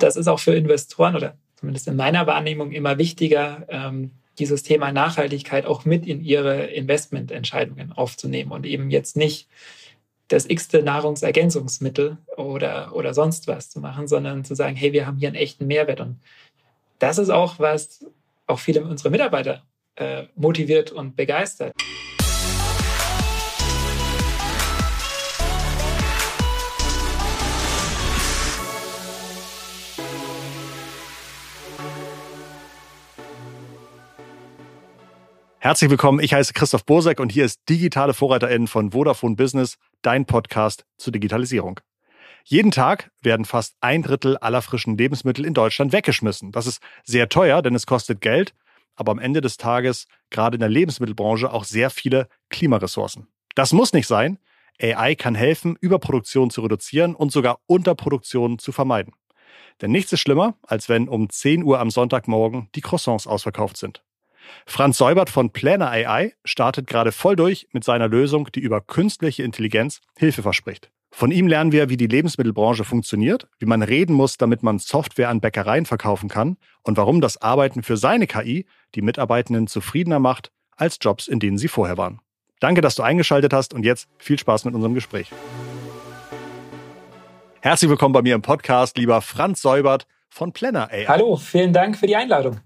Das ist auch für Investoren oder zumindest in meiner Wahrnehmung immer wichtiger, ähm, dieses Thema Nachhaltigkeit auch mit in ihre Investmententscheidungen aufzunehmen und eben jetzt nicht das x-te Nahrungsergänzungsmittel oder, oder sonst was zu machen, sondern zu sagen, hey, wir haben hier einen echten Mehrwert. Und das ist auch, was auch viele unserer Mitarbeiter äh, motiviert und begeistert. Herzlich willkommen, ich heiße Christoph Bosek und hier ist Digitale VorreiterInnen von Vodafone Business, dein Podcast zur Digitalisierung. Jeden Tag werden fast ein Drittel aller frischen Lebensmittel in Deutschland weggeschmissen. Das ist sehr teuer, denn es kostet Geld, aber am Ende des Tages, gerade in der Lebensmittelbranche, auch sehr viele Klimaressourcen. Das muss nicht sein. AI kann helfen, Überproduktion zu reduzieren und sogar Unterproduktion zu vermeiden. Denn nichts ist schlimmer, als wenn um 10 Uhr am Sonntagmorgen die Croissants ausverkauft sind. Franz Seubert von Planner AI startet gerade voll durch mit seiner Lösung, die über künstliche Intelligenz Hilfe verspricht. Von ihm lernen wir, wie die Lebensmittelbranche funktioniert, wie man reden muss, damit man Software an Bäckereien verkaufen kann und warum das Arbeiten für seine KI die Mitarbeitenden zufriedener macht als Jobs, in denen sie vorher waren. Danke, dass du eingeschaltet hast und jetzt viel Spaß mit unserem Gespräch. Herzlich willkommen bei mir im Podcast, lieber Franz Seubert von Planner AI. Hallo, vielen Dank für die Einladung.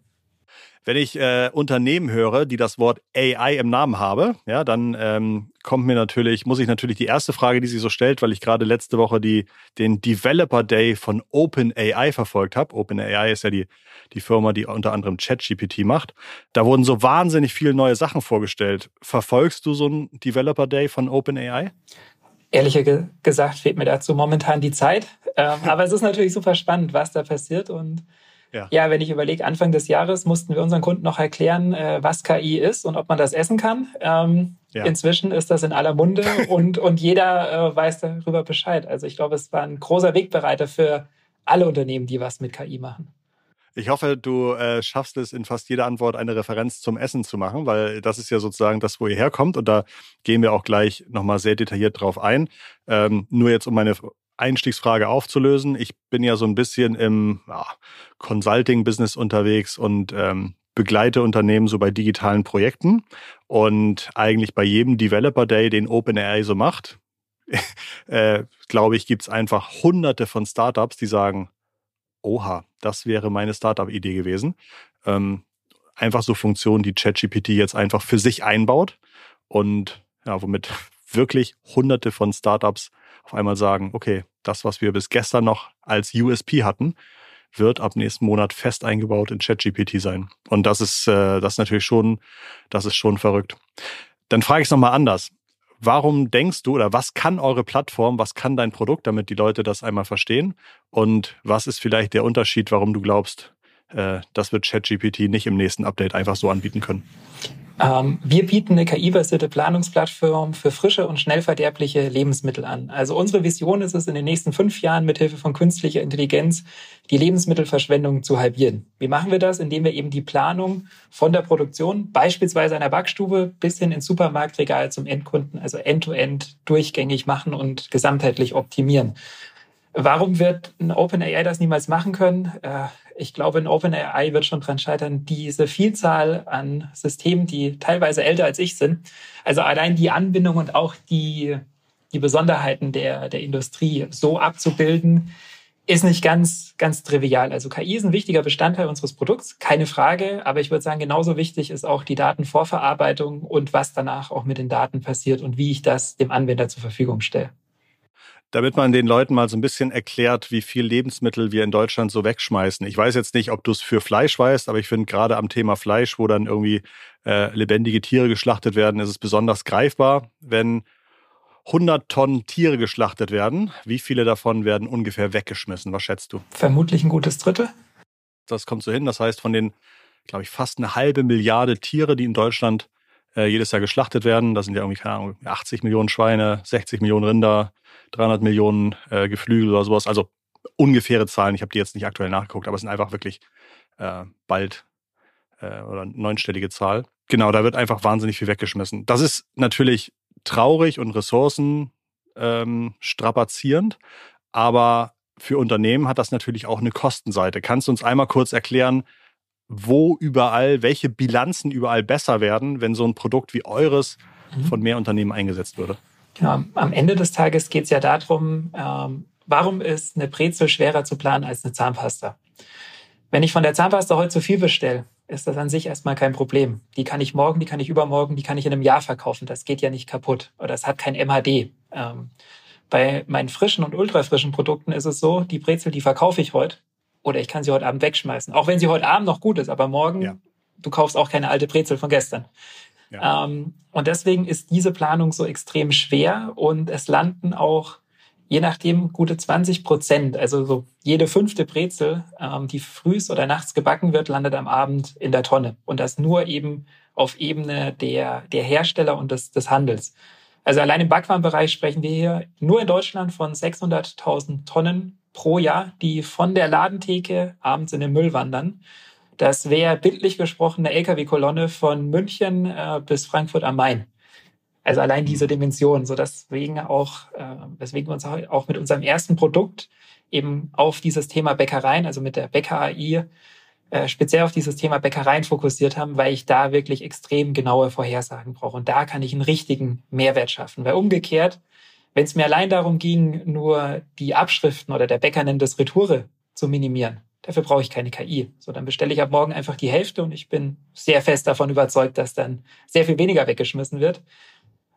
Wenn ich äh, Unternehmen höre, die das Wort AI im Namen habe, ja, dann ähm, kommt mir natürlich, muss ich natürlich die erste Frage, die sich so stellt, weil ich gerade letzte Woche die, den Developer Day von OpenAI verfolgt habe. OpenAI ist ja die, die Firma, die unter anderem ChatGPT macht. Da wurden so wahnsinnig viele neue Sachen vorgestellt. Verfolgst du so einen Developer Day von OpenAI? Ehrlich gesagt fehlt mir dazu momentan die Zeit. Ähm, aber es ist natürlich super spannend, was da passiert und ja. ja, wenn ich überlege, Anfang des Jahres mussten wir unseren Kunden noch erklären, äh, was KI ist und ob man das essen kann. Ähm, ja. Inzwischen ist das in aller Munde und, und jeder äh, weiß darüber Bescheid. Also ich glaube, es war ein großer Wegbereiter für alle Unternehmen, die was mit KI machen. Ich hoffe, du äh, schaffst es, in fast jeder Antwort eine Referenz zum Essen zu machen, weil das ist ja sozusagen das, wo ihr herkommt. Und da gehen wir auch gleich nochmal sehr detailliert drauf ein. Ähm, nur jetzt, um meine Einstiegsfrage aufzulösen. Ich bin ja so ein bisschen im ja, Consulting-Business unterwegs und ähm, begleite Unternehmen so bei digitalen Projekten. Und eigentlich bei jedem Developer Day, den OpenAI so macht, äh, glaube ich, gibt es einfach hunderte von Startups, die sagen, oha, das wäre meine Startup-Idee gewesen. Ähm, einfach so Funktionen, die ChatGPT jetzt einfach für sich einbaut und ja, womit wirklich hunderte von Startups auf einmal sagen, okay, das, was wir bis gestern noch als USP hatten, wird ab nächsten Monat fest eingebaut in ChatGPT sein. Und das ist, äh, das ist natürlich schon, das ist schon verrückt. Dann frage ich es nochmal anders. Warum denkst du oder was kann eure Plattform, was kann dein Produkt, damit die Leute das einmal verstehen? Und was ist vielleicht der Unterschied, warum du glaubst, äh, das wird ChatGPT nicht im nächsten Update einfach so anbieten können? Ähm, wir bieten eine KI-basierte Planungsplattform für frische und schnell verderbliche Lebensmittel an. Also unsere Vision ist es, in den nächsten fünf Jahren mithilfe von künstlicher Intelligenz die Lebensmittelverschwendung zu halbieren. Wie machen wir das? Indem wir eben die Planung von der Produktion, beispielsweise einer Backstube, bis hin ins Supermarktregal zum Endkunden, also end-to-end -end durchgängig machen und gesamtheitlich optimieren. Warum wird ein OpenAI das niemals machen können? Ich glaube, in OpenAI wird schon dran scheitern, diese Vielzahl an Systemen, die teilweise älter als ich sind, also allein die Anbindung und auch die, die Besonderheiten der, der Industrie so abzubilden, ist nicht ganz, ganz trivial. Also KI ist ein wichtiger Bestandteil unseres Produkts, keine Frage. Aber ich würde sagen, genauso wichtig ist auch die Datenvorverarbeitung und was danach auch mit den Daten passiert und wie ich das dem Anwender zur Verfügung stelle damit man den Leuten mal so ein bisschen erklärt, wie viel Lebensmittel wir in Deutschland so wegschmeißen. Ich weiß jetzt nicht, ob du es für Fleisch weißt, aber ich finde gerade am Thema Fleisch, wo dann irgendwie äh, lebendige Tiere geschlachtet werden, ist es besonders greifbar, wenn 100 Tonnen Tiere geschlachtet werden. Wie viele davon werden ungefähr weggeschmissen? Was schätzt du? Vermutlich ein gutes Drittel. Das kommt so hin. Das heißt, von den, glaube ich, fast eine halbe Milliarde Tiere, die in Deutschland äh, jedes Jahr geschlachtet werden, das sind ja irgendwie, keine Ahnung, 80 Millionen Schweine, 60 Millionen Rinder, 300 Millionen äh, Geflügel oder sowas. Also ungefähre Zahlen. Ich habe die jetzt nicht aktuell nachgeguckt, aber es sind einfach wirklich äh, bald äh, oder neunstellige Zahl. Genau, da wird einfach wahnsinnig viel weggeschmissen. Das ist natürlich traurig und ressourcen ähm, strapazierend, aber für Unternehmen hat das natürlich auch eine Kostenseite. Kannst du uns einmal kurz erklären, wo überall, welche Bilanzen überall besser werden, wenn so ein Produkt wie eures mhm. von mehr Unternehmen eingesetzt würde? Genau, am Ende des Tages geht es ja darum, ähm, warum ist eine Brezel schwerer zu planen als eine Zahnpasta? Wenn ich von der Zahnpasta heute zu viel bestelle, ist das an sich erstmal kein Problem. Die kann ich morgen, die kann ich übermorgen, die kann ich in einem Jahr verkaufen. Das geht ja nicht kaputt oder es hat kein MHD. Ähm, bei meinen frischen und ultrafrischen Produkten ist es so, die Brezel, die verkaufe ich heute oder ich kann sie heute Abend wegschmeißen. Auch wenn sie heute Abend noch gut ist, aber morgen, ja. du kaufst auch keine alte Brezel von gestern. Ja. Ähm, und deswegen ist diese Planung so extrem schwer und es landen auch je nachdem gute 20 Prozent, also so jede fünfte Brezel, ähm, die frühs oder nachts gebacken wird, landet am Abend in der Tonne. Und das nur eben auf Ebene der, der Hersteller und des, des Handels. Also allein im Backwarenbereich sprechen wir hier nur in Deutschland von 600.000 Tonnen pro Jahr, die von der Ladentheke abends in den Müll wandern. Das wäre bildlich gesprochen eine Lkw-Kolonne von München äh, bis Frankfurt am Main. Also allein diese Dimension, so deswegen auch, äh, weswegen wir uns auch mit unserem ersten Produkt eben auf dieses Thema Bäckereien, also mit der Bäcker AI, äh, speziell auf dieses Thema Bäckereien fokussiert haben, weil ich da wirklich extrem genaue Vorhersagen brauche. Und da kann ich einen richtigen Mehrwert schaffen. Weil umgekehrt, wenn es mir allein darum ging, nur die Abschriften oder der Bäcker nennt das Retoure zu minimieren, dafür brauche ich keine KI. So, dann bestelle ich ab morgen einfach die Hälfte und ich bin sehr fest davon überzeugt, dass dann sehr viel weniger weggeschmissen wird.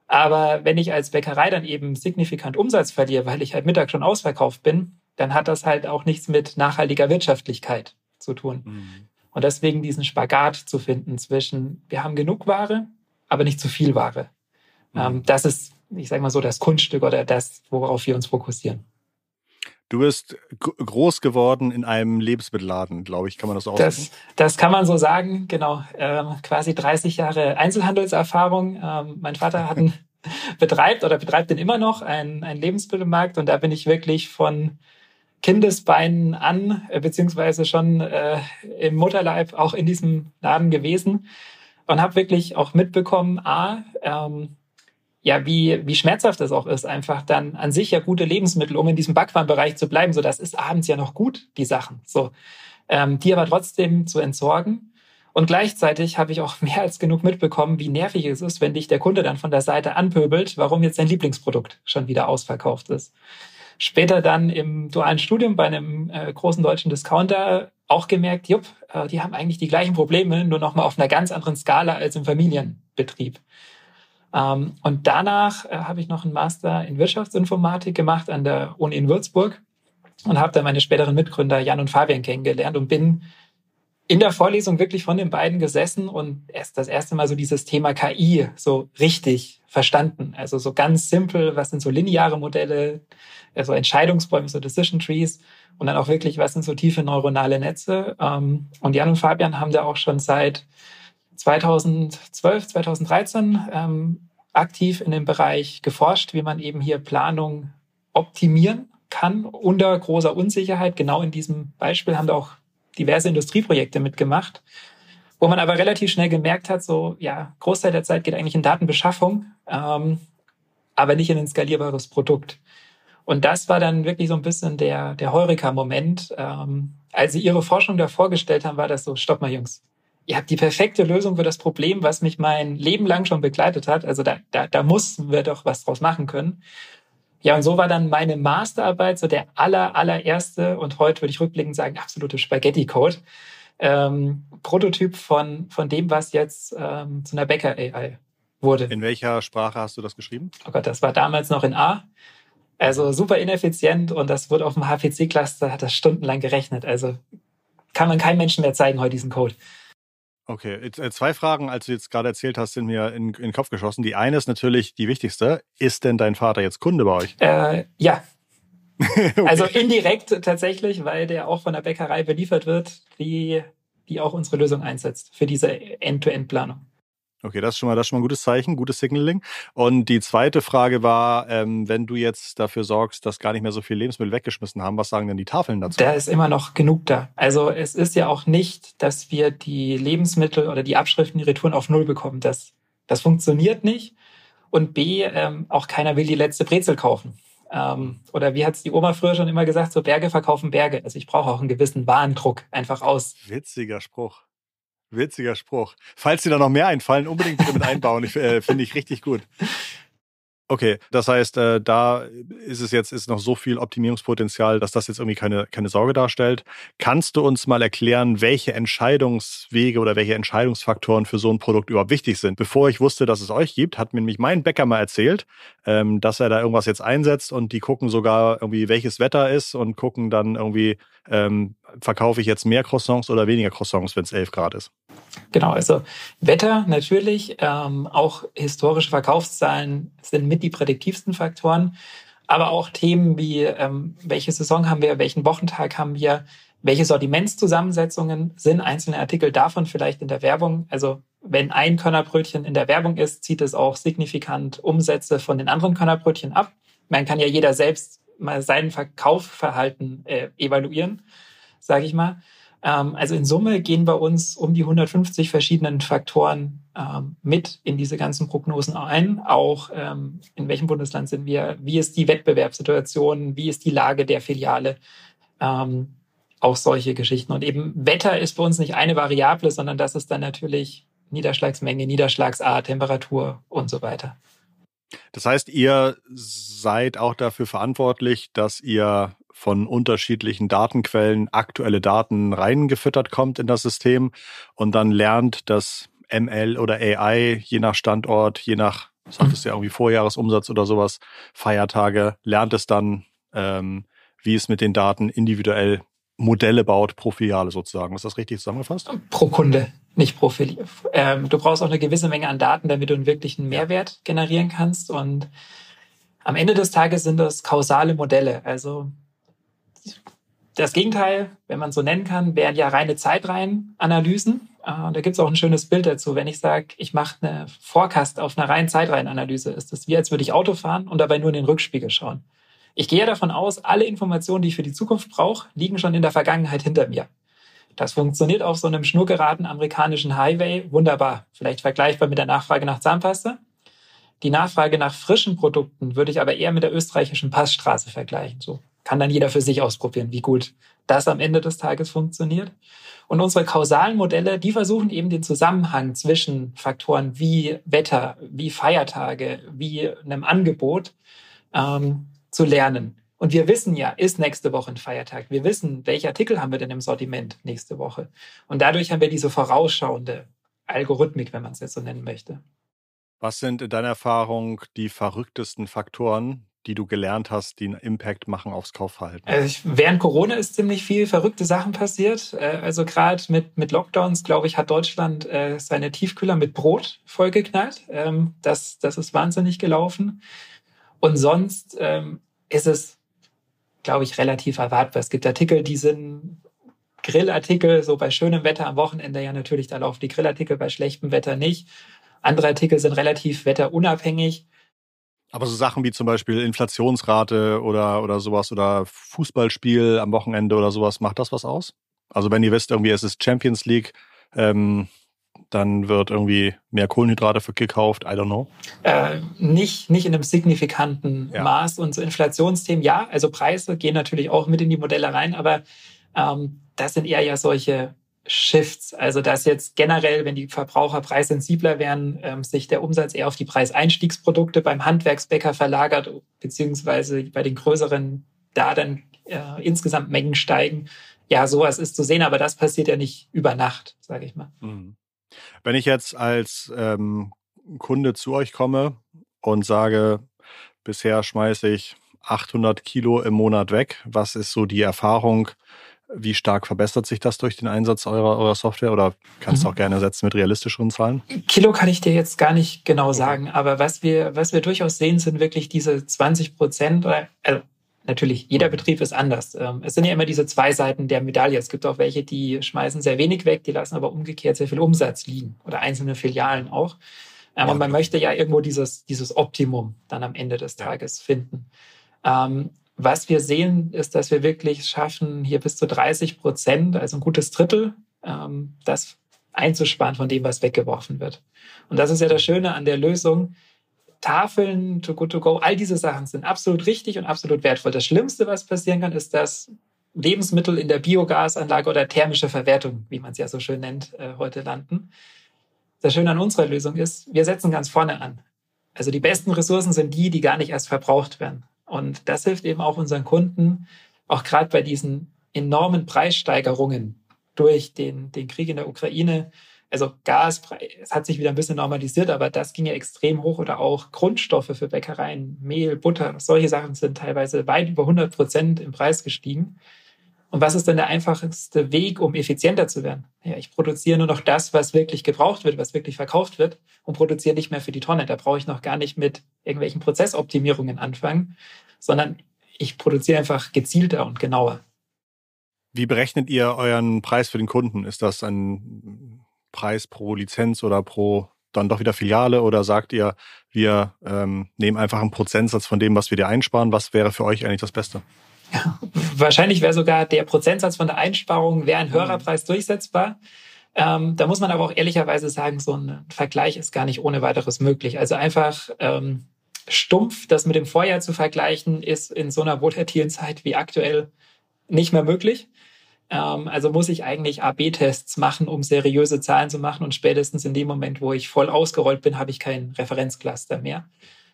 Aber wenn ich als Bäckerei dann eben signifikant Umsatz verliere, weil ich halt Mittag schon ausverkauft bin, dann hat das halt auch nichts mit nachhaltiger Wirtschaftlichkeit zu tun. Mhm. Und deswegen diesen Spagat zu finden zwischen, wir haben genug Ware, aber nicht zu viel Ware. Mhm. Ähm, das ist, ich sage mal so, das Kunststück oder das, worauf wir uns fokussieren. Du bist groß geworden in einem Lebensmittelladen, glaube ich, kann man das auch das, Das kann man so sagen, genau. Ähm, quasi 30 Jahre Einzelhandelserfahrung. Ähm, mein Vater hat einen, betreibt oder betreibt den immer noch einen, einen Lebensmittelmarkt und da bin ich wirklich von Kindesbeinen an, äh, beziehungsweise schon äh, im Mutterleib auch in diesem Laden gewesen und habe wirklich auch mitbekommen, a, ähm, ja, wie, wie schmerzhaft es auch ist, einfach dann an sich ja gute Lebensmittel, um in diesem Backwarenbereich zu bleiben. So, das ist abends ja noch gut, die Sachen. So, ähm, die aber trotzdem zu entsorgen. Und gleichzeitig habe ich auch mehr als genug mitbekommen, wie nervig es ist, wenn dich der Kunde dann von der Seite anpöbelt, warum jetzt dein Lieblingsprodukt schon wieder ausverkauft ist. Später dann im dualen Studium bei einem äh, großen deutschen Discounter auch gemerkt, jupp, äh, die haben eigentlich die gleichen Probleme, nur nochmal auf einer ganz anderen Skala als im Familienbetrieb. Ähm, und danach äh, habe ich noch einen Master in Wirtschaftsinformatik gemacht an der Uni in Würzburg und habe da meine späteren Mitgründer Jan und Fabian kennengelernt und bin in der Vorlesung wirklich von den beiden gesessen und erst das erste Mal so dieses Thema KI so richtig verstanden. Also so ganz simpel, was sind so lineare Modelle, also Entscheidungsbäume, so Decision Trees und dann auch wirklich, was sind so tiefe neuronale Netze. Ähm, und Jan und Fabian haben da auch schon seit 2012, 2013 ähm, aktiv in dem Bereich geforscht, wie man eben hier Planung optimieren kann unter großer Unsicherheit. Genau in diesem Beispiel haben da auch diverse Industrieprojekte mitgemacht, wo man aber relativ schnell gemerkt hat, so ja, Großteil der Zeit geht eigentlich in Datenbeschaffung, ähm, aber nicht in ein skalierbares Produkt. Und das war dann wirklich so ein bisschen der, der Heureka-Moment. Ähm, als sie ihre Forschung da vorgestellt haben, war das so, stopp mal Jungs, ihr habt die perfekte Lösung für das Problem, was mich mein Leben lang schon begleitet hat. Also da, da, da mussten wir doch was draus machen können. Ja, und so war dann meine Masterarbeit so der aller, allererste und heute würde ich rückblickend sagen, absolute Spaghetti-Code. Ähm, Prototyp von, von dem, was jetzt ähm, zu einer Bäcker-AI wurde. In welcher Sprache hast du das geschrieben? Oh Gott, das war damals noch in A. Also super ineffizient und das wurde auf dem HPC-Cluster, hat das stundenlang gerechnet. Also kann man keinem Menschen mehr zeigen heute diesen Code. Okay, äh, zwei Fragen, als du jetzt gerade erzählt hast, sind mir in, in den Kopf geschossen. Die eine ist natürlich die wichtigste. Ist denn dein Vater jetzt Kunde bei euch? Äh, ja. okay. Also indirekt tatsächlich, weil der auch von der Bäckerei beliefert wird, die, die auch unsere Lösung einsetzt für diese End-to-End-Planung. Okay, das ist schon mal, das ist schon mal ein gutes Zeichen, gutes Signaling. Und die zweite Frage war, ähm, wenn du jetzt dafür sorgst, dass gar nicht mehr so viel Lebensmittel weggeschmissen haben, was sagen denn die Tafeln dazu? Da ist immer noch genug da. Also es ist ja auch nicht, dass wir die Lebensmittel oder die Abschriften, die Retouren auf Null bekommen. Das, das funktioniert nicht. Und B, ähm, auch keiner will die letzte Brezel kaufen. Ähm, oder wie hat es die Oma früher schon immer gesagt, so Berge verkaufen Berge. Also ich brauche auch einen gewissen Warendruck einfach aus. Witziger Spruch. Witziger Spruch. Falls dir da noch mehr einfallen, unbedingt bitte mit einbauen. Ich, äh, Finde ich richtig gut. Okay, das heißt, äh, da ist es jetzt ist noch so viel Optimierungspotenzial, dass das jetzt irgendwie keine, keine Sorge darstellt. Kannst du uns mal erklären, welche Entscheidungswege oder welche Entscheidungsfaktoren für so ein Produkt überhaupt wichtig sind? Bevor ich wusste, dass es euch gibt, hat mir nämlich mein Bäcker mal erzählt, ähm, dass er da irgendwas jetzt einsetzt und die gucken sogar irgendwie, welches Wetter ist und gucken dann irgendwie, ähm, verkaufe ich jetzt mehr Croissants oder weniger Croissants, wenn es 11 Grad ist. Genau, also Wetter natürlich, ähm, auch historische Verkaufszahlen sind mit die prädiktivsten Faktoren, aber auch Themen wie ähm, welche Saison haben wir, welchen Wochentag haben wir, welche Sortimentszusammensetzungen sind einzelne Artikel davon vielleicht in der Werbung. Also wenn ein Körnerbrötchen in der Werbung ist, zieht es auch signifikant Umsätze von den anderen Körnerbrötchen ab. Man kann ja jeder selbst mal sein Verkaufverhalten äh, evaluieren, sage ich mal. Ähm, also in Summe gehen bei uns um die 150 verschiedenen Faktoren ähm, mit in diese ganzen Prognosen ein. Auch ähm, in welchem Bundesland sind wir, wie ist die Wettbewerbssituation, wie ist die Lage der Filiale. auch solche Geschichten. Und eben Wetter ist bei uns nicht eine Variable, sondern das ist dann natürlich Niederschlagsmenge, Niederschlagsart, Temperatur und so weiter. Das heißt, ihr seid auch dafür verantwortlich, dass ihr von unterschiedlichen Datenquellen aktuelle Daten reingefüttert kommt in das System und dann lernt das ML oder AI je nach Standort, je nach, sagtest du ja irgendwie Vorjahresumsatz oder sowas, Feiertage, lernt es dann, ähm, wie es mit den Daten individuell Modelle baut pro Filiale sozusagen. Ist das richtig zusammengefasst? Pro Kunde, nicht pro Filiale. Ähm, du brauchst auch eine gewisse Menge an Daten, damit du einen wirklichen Mehrwert generieren kannst. Und am Ende des Tages sind das kausale Modelle. Also das Gegenteil, wenn man so nennen kann, wären ja reine Zeitreihenanalysen. Äh, da gibt es auch ein schönes Bild dazu. Wenn ich sage, ich mache eine Forecast auf einer reinen Zeitreihenanalyse, ist das wie, als würde ich Auto fahren und dabei nur in den Rückspiegel schauen. Ich gehe davon aus, alle Informationen, die ich für die Zukunft brauche, liegen schon in der Vergangenheit hinter mir. Das funktioniert auf so einem schnurgeraden amerikanischen Highway wunderbar. Vielleicht vergleichbar mit der Nachfrage nach Zahnpasta. Die Nachfrage nach frischen Produkten würde ich aber eher mit der österreichischen Passstraße vergleichen. So kann dann jeder für sich ausprobieren, wie gut das am Ende des Tages funktioniert. Und unsere kausalen Modelle, die versuchen eben den Zusammenhang zwischen Faktoren wie Wetter, wie Feiertage, wie einem Angebot ähm, zu lernen. Und wir wissen ja, ist nächste Woche ein Feiertag. Wir wissen, welche Artikel haben wir denn im Sortiment nächste Woche. Und dadurch haben wir diese vorausschauende Algorithmik, wenn man es jetzt so nennen möchte. Was sind in deiner Erfahrung die verrücktesten Faktoren, die du gelernt hast, die einen Impact machen aufs Kaufverhalten? Also ich, während Corona ist ziemlich viel verrückte Sachen passiert. Äh, also gerade mit, mit Lockdowns, glaube ich, hat Deutschland äh, seine Tiefkühler mit Brot vollgeknallt. Ähm, das, das ist wahnsinnig gelaufen. Und sonst ähm, ist es, glaube ich, relativ erwartbar. Es gibt Artikel, die sind Grillartikel, so bei schönem Wetter am Wochenende ja natürlich, da laufen die Grillartikel bei schlechtem Wetter nicht. Andere Artikel sind relativ wetterunabhängig. Aber so Sachen wie zum Beispiel Inflationsrate oder, oder sowas oder Fußballspiel am Wochenende oder sowas, macht das was aus? Also wenn ihr wisst, irgendwie es ist Champions League, ähm, dann wird irgendwie mehr Kohlenhydrate für gekauft, I don't know. Äh, nicht, nicht in einem signifikanten ja. Maß. Und so Inflationsthemen, ja, also Preise gehen natürlich auch mit in die Modelle rein, aber ähm, das sind eher ja solche Shifts. Also dass jetzt generell, wenn die Verbraucher preissensibler werden, ähm, sich der Umsatz eher auf die Preiseinstiegsprodukte beim Handwerksbäcker verlagert, beziehungsweise bei den größeren da dann äh, insgesamt Mengen steigen. Ja, sowas ist zu sehen, aber das passiert ja nicht über Nacht, sage ich mal. Mhm. Wenn ich jetzt als ähm, Kunde zu euch komme und sage, bisher schmeiße ich 800 Kilo im Monat weg, was ist so die Erfahrung? Wie stark verbessert sich das durch den Einsatz eurer, eurer Software oder kannst du mhm. auch gerne ersetzen mit realistischeren Zahlen? Kilo kann ich dir jetzt gar nicht genau sagen, aber was wir, was wir durchaus sehen, sind wirklich diese 20 Prozent oder, also natürlich, jeder Betrieb ist anders. Ähm, es sind ja immer diese zwei Seiten der Medaille. Es gibt auch welche, die schmeißen sehr wenig weg, die lassen aber umgekehrt sehr viel Umsatz liegen oder einzelne Filialen auch. Aber ähm, man möchte ja irgendwo dieses, dieses Optimum dann am Ende des Tages finden. Was wir sehen, ist, dass wir wirklich schaffen, hier bis zu 30 Prozent, also ein gutes Drittel, ähm, das einzusparen von dem, was weggeworfen wird. Und das ist ja das Schöne an der Lösung. Tafeln, to go to go, all diese Sachen sind absolut richtig und absolut wertvoll. Das Schlimmste, was passieren kann, ist, dass Lebensmittel in der Biogasanlage oder thermische Verwertung, wie man es ja so schön nennt, äh, heute landen. Das Schöne an unserer Lösung ist, wir setzen ganz vorne an. Also die besten Ressourcen sind die, die gar nicht erst verbraucht werden. Und das hilft eben auch unseren Kunden, auch gerade bei diesen enormen Preissteigerungen durch den, den Krieg in der Ukraine. Also Gas, es hat sich wieder ein bisschen normalisiert, aber das ging ja extrem hoch oder auch Grundstoffe für Bäckereien, Mehl, Butter, solche Sachen sind teilweise weit über 100 Prozent im Preis gestiegen. Und was ist dann der einfachste Weg, um effizienter zu werden? Ja, ich produziere nur noch das, was wirklich gebraucht wird, was wirklich verkauft wird und produziere nicht mehr für die Tonne. Da brauche ich noch gar nicht mit irgendwelchen Prozessoptimierungen anfangen, sondern ich produziere einfach gezielter und genauer. Wie berechnet ihr euren Preis für den Kunden? Ist das ein Preis pro Lizenz oder pro dann doch wieder Filiale oder sagt ihr, wir ähm, nehmen einfach einen Prozentsatz von dem, was wir dir einsparen? Was wäre für euch eigentlich das Beste? Wahrscheinlich wäre sogar der Prozentsatz von der Einsparung wäre ein höherer mhm. Preis durchsetzbar. Ähm, da muss man aber auch ehrlicherweise sagen, so ein Vergleich ist gar nicht ohne weiteres möglich. Also einfach ähm, stumpf das mit dem Vorjahr zu vergleichen, ist in so einer volatilen Zeit wie aktuell nicht mehr möglich. Ähm, also muss ich eigentlich AB-Tests machen, um seriöse Zahlen zu machen. Und spätestens in dem Moment, wo ich voll ausgerollt bin, habe ich kein Referenzcluster mehr.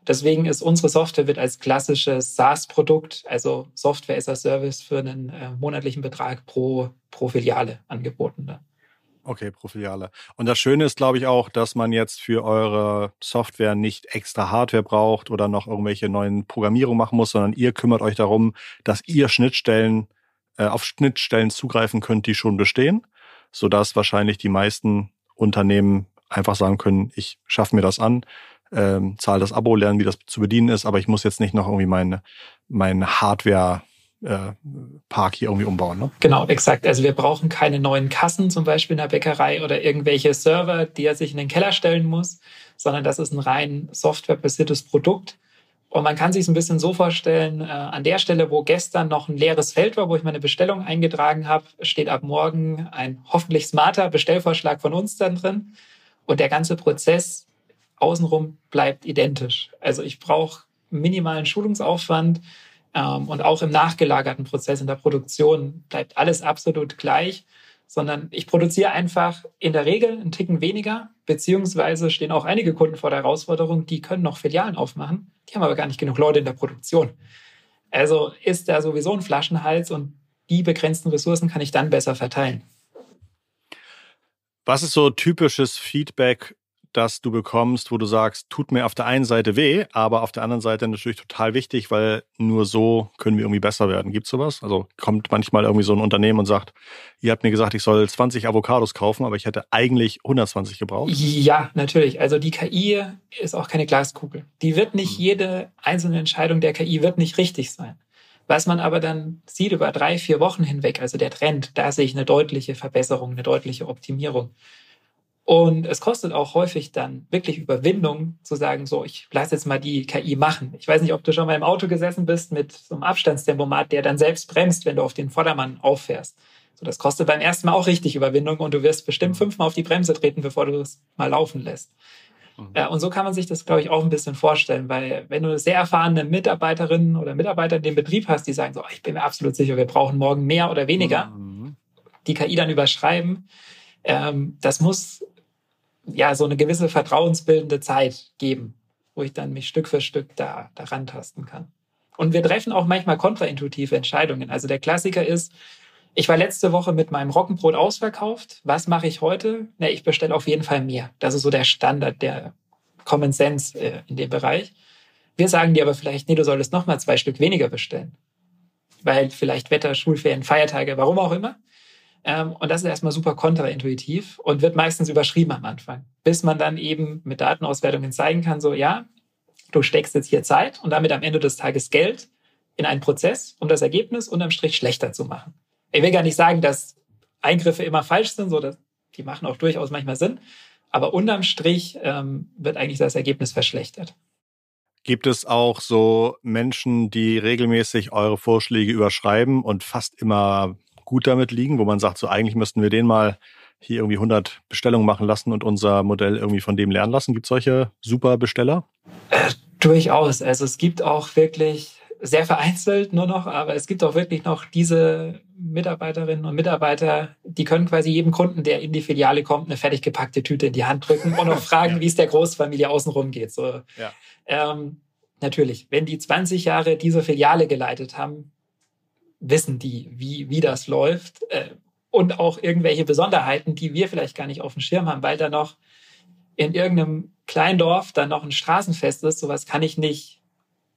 Deswegen ist unsere Software wird als klassisches SaaS-Produkt, also Software as a Service für einen äh, monatlichen Betrag pro, pro Filiale angeboten. Ne? Okay, pro Filiale. Und das Schöne ist, glaube ich, auch, dass man jetzt für eure Software nicht extra Hardware braucht oder noch irgendwelche neuen Programmierungen machen muss, sondern ihr kümmert euch darum, dass ihr Schnittstellen äh, auf Schnittstellen zugreifen könnt, die schon bestehen, sodass wahrscheinlich die meisten Unternehmen einfach sagen können, ich schaffe mir das an, ähm, zahle das Abo, lerne, wie das zu bedienen ist, aber ich muss jetzt nicht noch irgendwie meine, meine Hardware äh, Park hier irgendwie umbauen. Ne? Genau, exakt. Also wir brauchen keine neuen Kassen zum Beispiel in der Bäckerei oder irgendwelche Server, die er sich in den Keller stellen muss, sondern das ist ein rein softwarebasiertes Produkt. Und man kann sich es ein bisschen so vorstellen, äh, an der Stelle, wo gestern noch ein leeres Feld war, wo ich meine Bestellung eingetragen habe, steht ab morgen ein hoffentlich smarter Bestellvorschlag von uns dann drin. Und der ganze Prozess außenrum bleibt identisch. Also ich brauche minimalen Schulungsaufwand ähm, und auch im nachgelagerten Prozess in der Produktion bleibt alles absolut gleich, sondern ich produziere einfach in der Regel einen Ticken weniger, beziehungsweise stehen auch einige Kunden vor der Herausforderung, die können noch Filialen aufmachen, die haben aber gar nicht genug Leute in der Produktion. Also ist da sowieso ein Flaschenhals und die begrenzten Ressourcen kann ich dann besser verteilen. Was ist so typisches Feedback das du bekommst, wo du sagst, tut mir auf der einen Seite weh, aber auf der anderen Seite natürlich total wichtig, weil nur so können wir irgendwie besser werden. Gibt sowas? Also kommt manchmal irgendwie so ein Unternehmen und sagt, ihr habt mir gesagt, ich soll 20 Avocados kaufen, aber ich hätte eigentlich 120 gebraucht? Ja, natürlich. Also die KI ist auch keine Glaskugel. Die wird nicht, hm. jede einzelne Entscheidung der KI wird nicht richtig sein. Was man aber dann sieht über drei, vier Wochen hinweg, also der Trend, da sehe ich eine deutliche Verbesserung, eine deutliche Optimierung. Und es kostet auch häufig dann wirklich Überwindung zu sagen, so, ich lass jetzt mal die KI machen. Ich weiß nicht, ob du schon mal im Auto gesessen bist mit so einem Abstandstempomat, der dann selbst bremst, wenn du auf den Vordermann auffährst. So, das kostet beim ersten Mal auch richtig Überwindung und du wirst bestimmt fünfmal auf die Bremse treten, bevor du es mal laufen lässt. Mhm. Ja, und so kann man sich das, glaube ich, auch ein bisschen vorstellen, weil wenn du sehr erfahrene Mitarbeiterinnen oder Mitarbeiter in dem Betrieb hast, die sagen so, ich bin mir absolut sicher, wir brauchen morgen mehr oder weniger, mhm. die KI dann überschreiben, ähm, das muss ja so eine gewisse vertrauensbildende Zeit geben, wo ich dann mich Stück für Stück da daran tasten kann. Und wir treffen auch manchmal kontraintuitive Entscheidungen. Also der Klassiker ist, ich war letzte Woche mit meinem Roggenbrot ausverkauft. Was mache ich heute? Na, ich bestelle auf jeden Fall mehr. Das ist so der Standard, der Common Sense äh, in dem Bereich. Wir sagen dir aber vielleicht, nee, du solltest noch mal zwei Stück weniger bestellen. Weil vielleicht Wetter, Schulferien, Feiertage, warum auch immer. Ähm, und das ist erstmal super kontraintuitiv und wird meistens überschrieben am Anfang, bis man dann eben mit Datenauswertungen zeigen kann, so ja, du steckst jetzt hier Zeit und damit am Ende des Tages Geld in einen Prozess, um das Ergebnis unterm Strich schlechter zu machen. Ich will gar nicht sagen, dass Eingriffe immer falsch sind, so dass die machen auch durchaus manchmal Sinn, aber unterm Strich ähm, wird eigentlich das Ergebnis verschlechtert. Gibt es auch so Menschen, die regelmäßig eure Vorschläge überschreiben und fast immer gut damit liegen, wo man sagt, so eigentlich müssten wir den mal hier irgendwie 100 Bestellungen machen lassen und unser Modell irgendwie von dem lernen lassen? Gibt es solche super Besteller? Äh, durchaus. Also es gibt auch wirklich sehr vereinzelt nur noch, aber es gibt auch wirklich noch diese Mitarbeiterinnen und Mitarbeiter, die können quasi jedem Kunden, der in die Filiale kommt, eine fertig gepackte Tüte in die Hand drücken und auch fragen, ja. wie es der Großfamilie außenrum geht. So, ja. ähm, natürlich, wenn die 20 Jahre diese Filiale geleitet haben, wissen die, wie, wie das läuft äh, und auch irgendwelche Besonderheiten, die wir vielleicht gar nicht auf dem Schirm haben, weil da noch in irgendeinem kleinen Dorf dann noch ein Straßenfest ist. Sowas kann ich nicht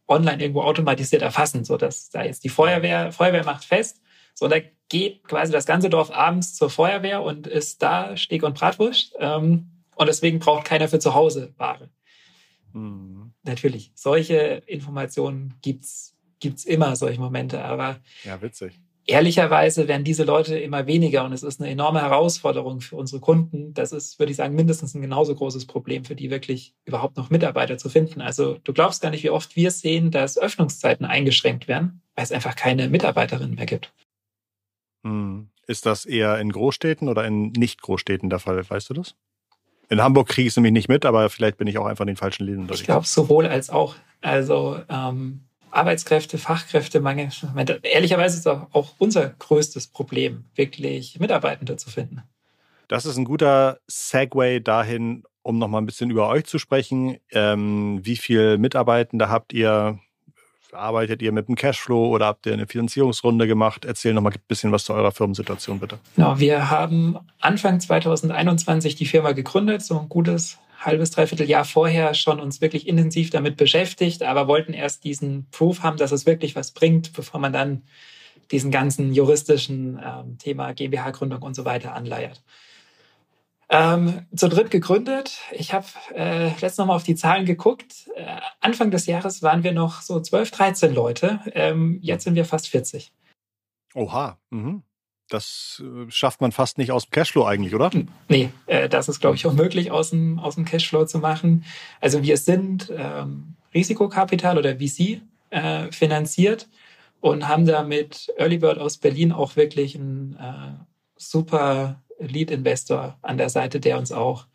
online irgendwo automatisiert erfassen, so dass da jetzt die Feuerwehr, Feuerwehr macht fest, so da geht quasi das ganze Dorf abends zur Feuerwehr und ist da Steg und Bratwurst ähm, und deswegen braucht keiner für zu Hause Ware. Mhm. Natürlich, solche Informationen gibt's gibt's immer solche Momente, aber ja witzig ehrlicherweise werden diese Leute immer weniger und es ist eine enorme Herausforderung für unsere Kunden. Das ist, würde ich sagen, mindestens ein genauso großes Problem für die wirklich überhaupt noch Mitarbeiter zu finden. Also du glaubst gar nicht, wie oft wir sehen, dass Öffnungszeiten eingeschränkt werden, weil es einfach keine Mitarbeiterinnen mehr gibt. Hm. Ist das eher in Großstädten oder in Nicht-Großstädten der Fall? Weißt du das? In Hamburg kriege ich es nämlich nicht mit, aber vielleicht bin ich auch einfach in den falschen Läden. Ich glaube sowohl als auch. Also ähm, Arbeitskräfte, Fachkräftemangel. Ehrlicherweise ist auch, auch unser größtes Problem, wirklich Mitarbeitende zu finden. Das ist ein guter Segway dahin, um nochmal ein bisschen über euch zu sprechen. Ähm, wie viele Mitarbeitende habt ihr? Arbeitet ihr mit einem Cashflow oder habt ihr eine Finanzierungsrunde gemacht? Erzähl nochmal ein bisschen was zu eurer Firmensituation, bitte. Genau, wir haben Anfang 2021 die Firma gegründet, so ein gutes halbes, dreiviertel Jahr vorher schon uns wirklich intensiv damit beschäftigt, aber wollten erst diesen Proof haben, dass es wirklich was bringt, bevor man dann diesen ganzen juristischen ähm, Thema GmbH-Gründung und so weiter anleiert. Ähm, zu dritt gegründet. Ich habe äh, letztes Mal auf die Zahlen geguckt. Äh, Anfang des Jahres waren wir noch so 12, 13 Leute. Ähm, jetzt sind wir fast 40. Oha. Mhm. Das äh, schafft man fast nicht aus dem Cashflow eigentlich, oder? Nee, äh, das ist, glaube ich, unmöglich aus dem, aus dem Cashflow zu machen. Also wir sind ähm, Risikokapital oder VC äh, finanziert und haben da mit Early Bird aus Berlin auch wirklich einen äh, super Lead-Investor an der Seite, der uns auch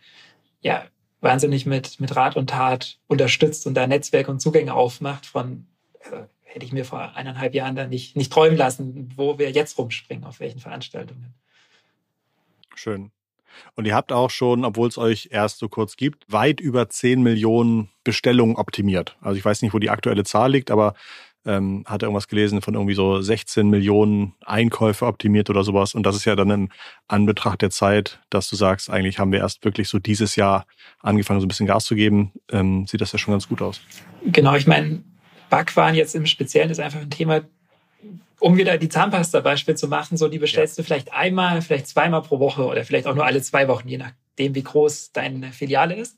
ja, wahnsinnig mit, mit Rat und Tat unterstützt und da Netzwerk und Zugänge aufmacht von also hätte ich mir vor eineinhalb Jahren dann nicht, nicht träumen lassen, wo wir jetzt rumspringen, auf welchen Veranstaltungen. Schön. Und ihr habt auch schon, obwohl es euch erst so kurz gibt, weit über 10 Millionen Bestellungen optimiert. Also ich weiß nicht, wo die aktuelle Zahl liegt, aber ähm, hatte irgendwas gelesen von irgendwie so 16 Millionen Einkäufe optimiert oder sowas. Und das ist ja dann im Anbetracht der Zeit, dass du sagst, eigentlich haben wir erst wirklich so dieses Jahr angefangen, so ein bisschen Gas zu geben, ähm, sieht das ja schon ganz gut aus. Genau, ich meine, Backwaren jetzt im Speziellen ist einfach ein Thema, um wieder die Zahnpasta-Beispiel zu machen, so die bestellst ja. du vielleicht einmal, vielleicht zweimal pro Woche oder vielleicht auch nur alle zwei Wochen, je nachdem, wie groß deine Filiale ist.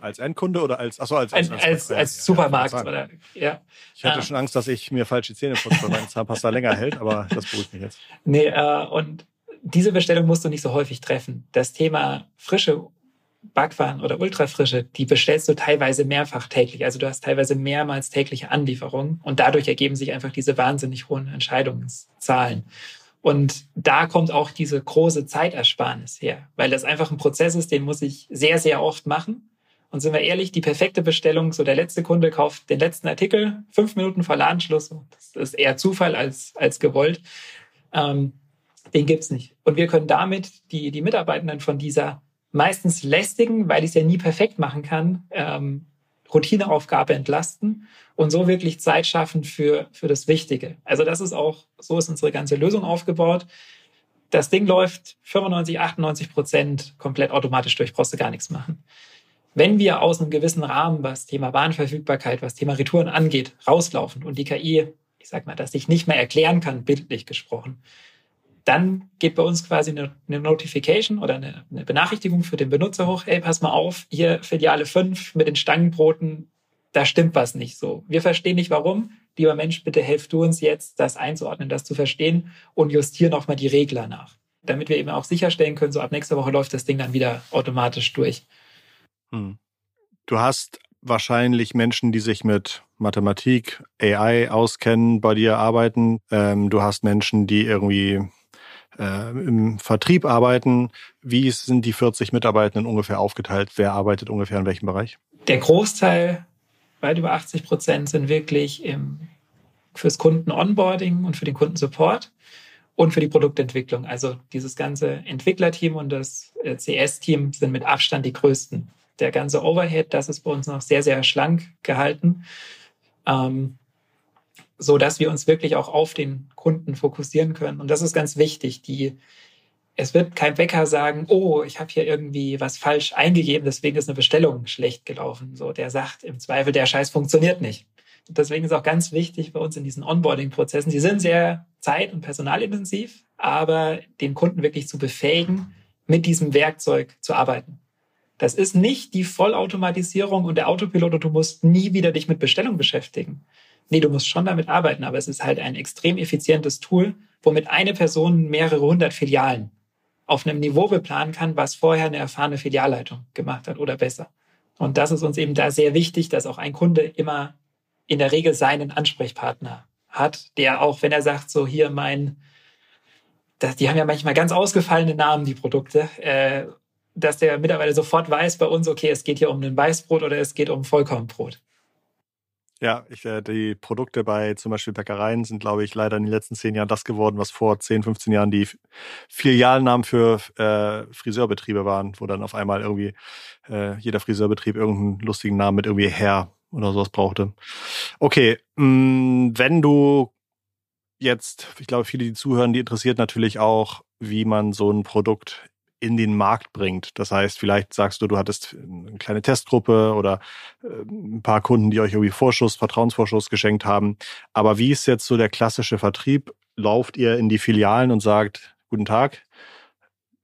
Als Endkunde oder als, achso, als, als, als, als, als Supermarkt ja, oder, ja. Ich hatte ah. schon Angst, dass ich mir falsche Zähne putze, weil meine Zahnpasta länger hält, aber das beruhigt mich jetzt. Nee, äh, und diese Bestellung musst du nicht so häufig treffen. Das Thema frische Backwaren oder Ultrafrische, die bestellst du teilweise mehrfach täglich. Also du hast teilweise mehrmals tägliche Anlieferungen und dadurch ergeben sich einfach diese wahnsinnig hohen Entscheidungszahlen. Und da kommt auch diese große Zeitersparnis her, weil das einfach ein Prozess ist, den muss ich sehr, sehr oft machen. Und sind wir ehrlich, die perfekte Bestellung, so der letzte Kunde kauft den letzten Artikel fünf Minuten vor Ladenschluss. Das ist eher Zufall als, als gewollt. Ähm, den gibt's nicht. Und wir können damit die, die Mitarbeitenden von dieser meistens lästigen, weil ich es ja nie perfekt machen kann, ähm, Routineaufgabe entlasten und so wirklich Zeit schaffen für, für das Wichtige. Also das ist auch, so ist unsere ganze Lösung aufgebaut. Das Ding läuft 95, 98 Prozent komplett automatisch durch, brauchst du gar nichts machen. Wenn wir aus einem gewissen Rahmen, was Thema Warenverfügbarkeit, was Thema Retouren angeht, rauslaufen und die KI, ich sag mal, das sich nicht mehr erklären kann, bildlich gesprochen, dann geht bei uns quasi eine, eine Notification oder eine, eine, Benachrichtigung für den Benutzer hoch, hey, pass mal auf, hier Filiale 5 mit den Stangenbroten, da stimmt was nicht so. Wir verstehen nicht warum. Lieber Mensch, bitte helf du uns jetzt, das einzuordnen, das zu verstehen und justier nochmal die Regler nach. Damit wir eben auch sicherstellen können, so ab nächster Woche läuft das Ding dann wieder automatisch durch. Hm. Du hast wahrscheinlich Menschen, die sich mit Mathematik, AI auskennen, bei dir arbeiten. Ähm, du hast Menschen, die irgendwie äh, im Vertrieb arbeiten. Wie sind die 40 Mitarbeitenden ungefähr aufgeteilt? Wer arbeitet ungefähr in welchem Bereich? Der Großteil, weit über 80 Prozent, sind wirklich im, fürs Kunden-Onboarding und für den Kundensupport und für die Produktentwicklung. Also dieses ganze Entwicklerteam und das äh, CS-Team sind mit Abstand die größten. Der ganze Overhead, das ist bei uns noch sehr, sehr schlank gehalten. Ähm, so dass wir uns wirklich auch auf den Kunden fokussieren können. Und das ist ganz wichtig. Die, es wird kein Bäcker sagen, oh, ich habe hier irgendwie was falsch eingegeben, deswegen ist eine Bestellung schlecht gelaufen. So, der sagt im Zweifel, der Scheiß funktioniert nicht. Und deswegen ist auch ganz wichtig bei uns in diesen Onboarding-Prozessen, die sind sehr zeit- und personalintensiv, aber den Kunden wirklich zu befähigen, mit diesem Werkzeug zu arbeiten. Das ist nicht die Vollautomatisierung und der Autopilot und du musst nie wieder dich mit Bestellung beschäftigen. Nee, du musst schon damit arbeiten, aber es ist halt ein extrem effizientes Tool, womit eine Person mehrere hundert Filialen auf einem Niveau beplanen kann, was vorher eine erfahrene Filialleitung gemacht hat oder besser. Und das ist uns eben da sehr wichtig, dass auch ein Kunde immer in der Regel seinen Ansprechpartner hat, der auch, wenn er sagt, so hier mein, das, die haben ja manchmal ganz ausgefallene Namen, die Produkte, äh, dass der Mitarbeiter sofort weiß bei uns, okay, es geht hier um ein Weißbrot oder es geht um Vollkornbrot. Ja, ich, äh, die Produkte bei zum Beispiel Bäckereien sind, glaube ich, leider in den letzten zehn Jahren das geworden, was vor 10, 15 Jahren die Filialnamen für äh, Friseurbetriebe waren, wo dann auf einmal irgendwie äh, jeder Friseurbetrieb irgendeinen lustigen Namen mit irgendwie Herr oder sowas brauchte. Okay, mh, mm, wenn du jetzt, ich glaube, viele, die zuhören, die interessiert natürlich auch, wie man so ein Produkt in den Markt bringt. Das heißt, vielleicht sagst du, du hattest eine kleine Testgruppe oder äh, ein paar Kunden, die euch irgendwie Vorschuss, Vertrauensvorschuss geschenkt haben. Aber wie ist jetzt so der klassische Vertrieb? Lauft ihr in die Filialen und sagt, guten Tag,